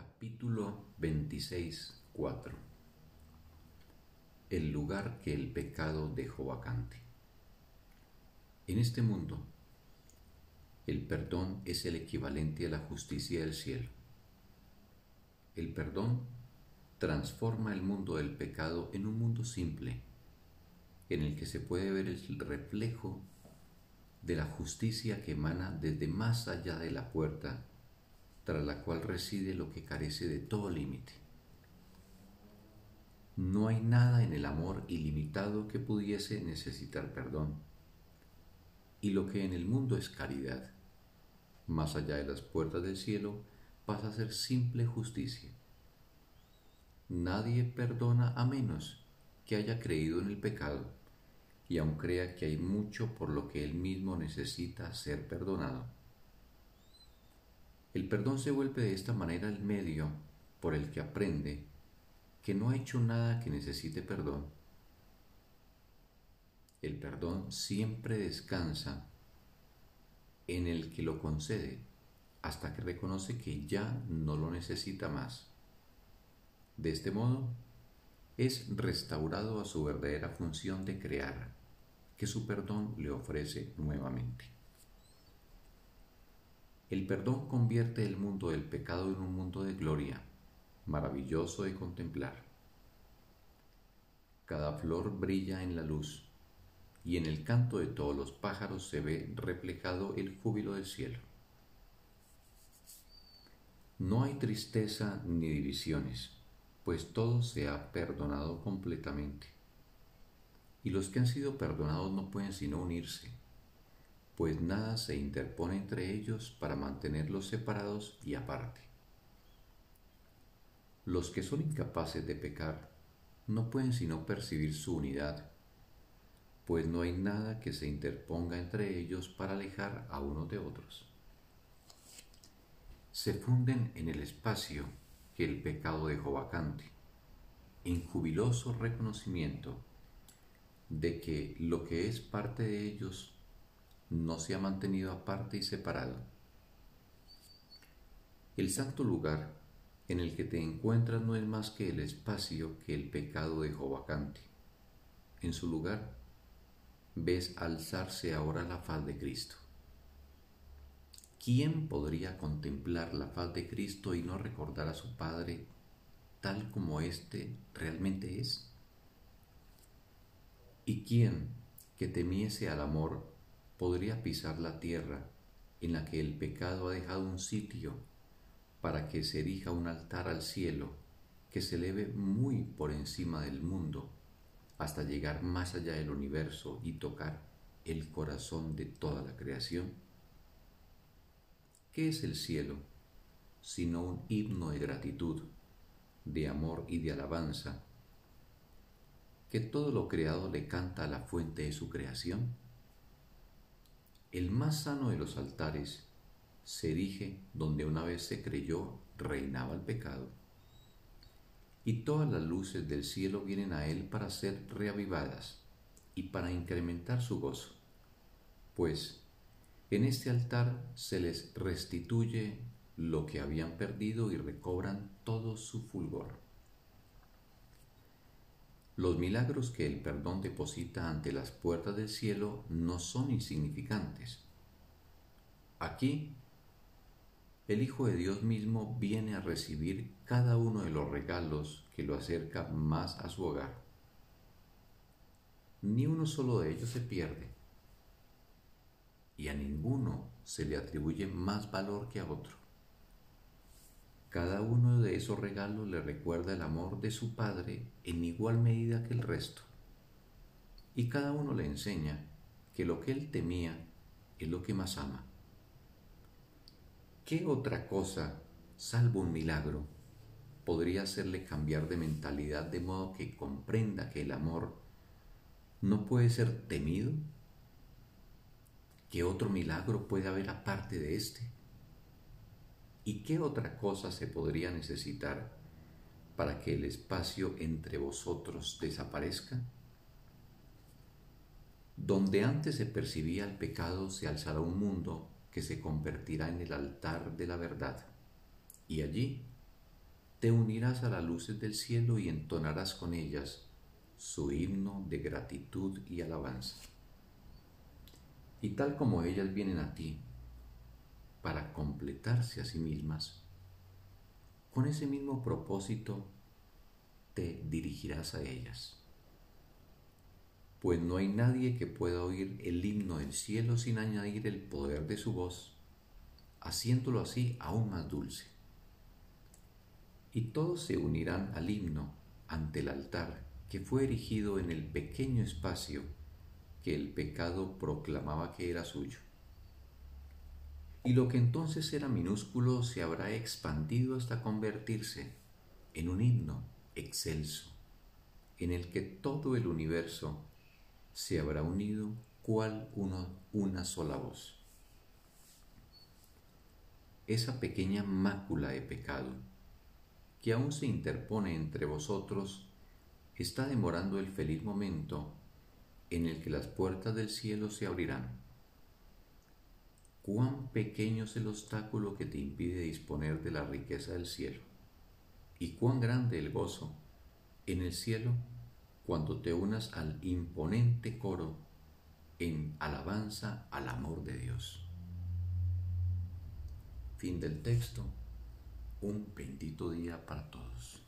Capítulo 26, 4 El lugar que el pecado dejó vacante. En este mundo, el perdón es el equivalente a la justicia del cielo. El perdón transforma el mundo del pecado en un mundo simple, en el que se puede ver el reflejo de la justicia que emana desde más allá de la puerta tras la cual reside lo que carece de todo límite. No hay nada en el amor ilimitado que pudiese necesitar perdón. Y lo que en el mundo es caridad, más allá de las puertas del cielo, pasa a ser simple justicia. Nadie perdona a menos que haya creído en el pecado y aun crea que hay mucho por lo que él mismo necesita ser perdonado. El perdón se vuelve de esta manera el medio por el que aprende que no ha hecho nada que necesite perdón. El perdón siempre descansa en el que lo concede hasta que reconoce que ya no lo necesita más. De este modo, es restaurado a su verdadera función de crear, que su perdón le ofrece nuevamente. El perdón convierte el mundo del pecado en un mundo de gloria, maravilloso de contemplar. Cada flor brilla en la luz, y en el canto de todos los pájaros se ve reflejado el júbilo del cielo. No hay tristeza ni divisiones, pues todo se ha perdonado completamente. Y los que han sido perdonados no pueden sino unirse pues nada se interpone entre ellos para mantenerlos separados y aparte. Los que son incapaces de pecar no pueden sino percibir su unidad, pues no hay nada que se interponga entre ellos para alejar a unos de otros. Se funden en el espacio que el pecado dejó vacante, en jubiloso reconocimiento de que lo que es parte de ellos no se ha mantenido aparte y separado. El santo lugar en el que te encuentras no es más que el espacio que el pecado dejó vacante. En su lugar ves alzarse ahora la faz de Cristo. ¿Quién podría contemplar la faz de Cristo y no recordar a su Padre tal como éste realmente es? ¿Y quién que temiese al amor podría pisar la tierra en la que el pecado ha dejado un sitio para que se erija un altar al cielo que se eleve muy por encima del mundo hasta llegar más allá del universo y tocar el corazón de toda la creación? ¿Qué es el cielo sino un himno de gratitud, de amor y de alabanza que todo lo creado le canta a la fuente de su creación? El más sano de los altares se erige donde una vez se creyó reinaba el pecado. Y todas las luces del cielo vienen a él para ser reavivadas y para incrementar su gozo, pues en este altar se les restituye lo que habían perdido y recobran todo su fulgor. Los milagros que el perdón deposita ante las puertas del cielo no son insignificantes. Aquí, el Hijo de Dios mismo viene a recibir cada uno de los regalos que lo acerca más a su hogar. Ni uno solo de ellos se pierde, y a ninguno se le atribuye más valor que a otro. Cada uno de esos regalos le recuerda el amor de su Padre en igual medida que el resto. Y cada uno le enseña que lo que él temía es lo que más ama. ¿Qué otra cosa, salvo un milagro, podría hacerle cambiar de mentalidad de modo que comprenda que el amor no puede ser temido? ¿Qué otro milagro puede haber aparte de este? ¿Y qué otra cosa se podría necesitar para que el espacio entre vosotros desaparezca? Donde antes se percibía el pecado se alzará un mundo que se convertirá en el altar de la verdad, y allí te unirás a las luces del cielo y entonarás con ellas su himno de gratitud y alabanza. Y tal como ellas vienen a ti para completarse a sí mismas, con ese mismo propósito te dirigirás a ellas. Pues no hay nadie que pueda oír el himno del cielo sin añadir el poder de su voz, haciéndolo así aún más dulce y todos se unirán al himno ante el altar que fue erigido en el pequeño espacio que el pecado proclamaba que era suyo. Y lo que entonces era minúsculo se habrá expandido hasta convertirse en un himno excelso, en el que todo el universo se habrá unido cual una sola voz. Esa pequeña mácula de pecado que aún se interpone entre vosotros, está demorando el feliz momento en el que las puertas del cielo se abrirán. Cuán pequeño es el obstáculo que te impide disponer de la riqueza del cielo, y cuán grande el gozo en el cielo cuando te unas al imponente coro en alabanza al amor de Dios. Fin del texto un bendito día para todos.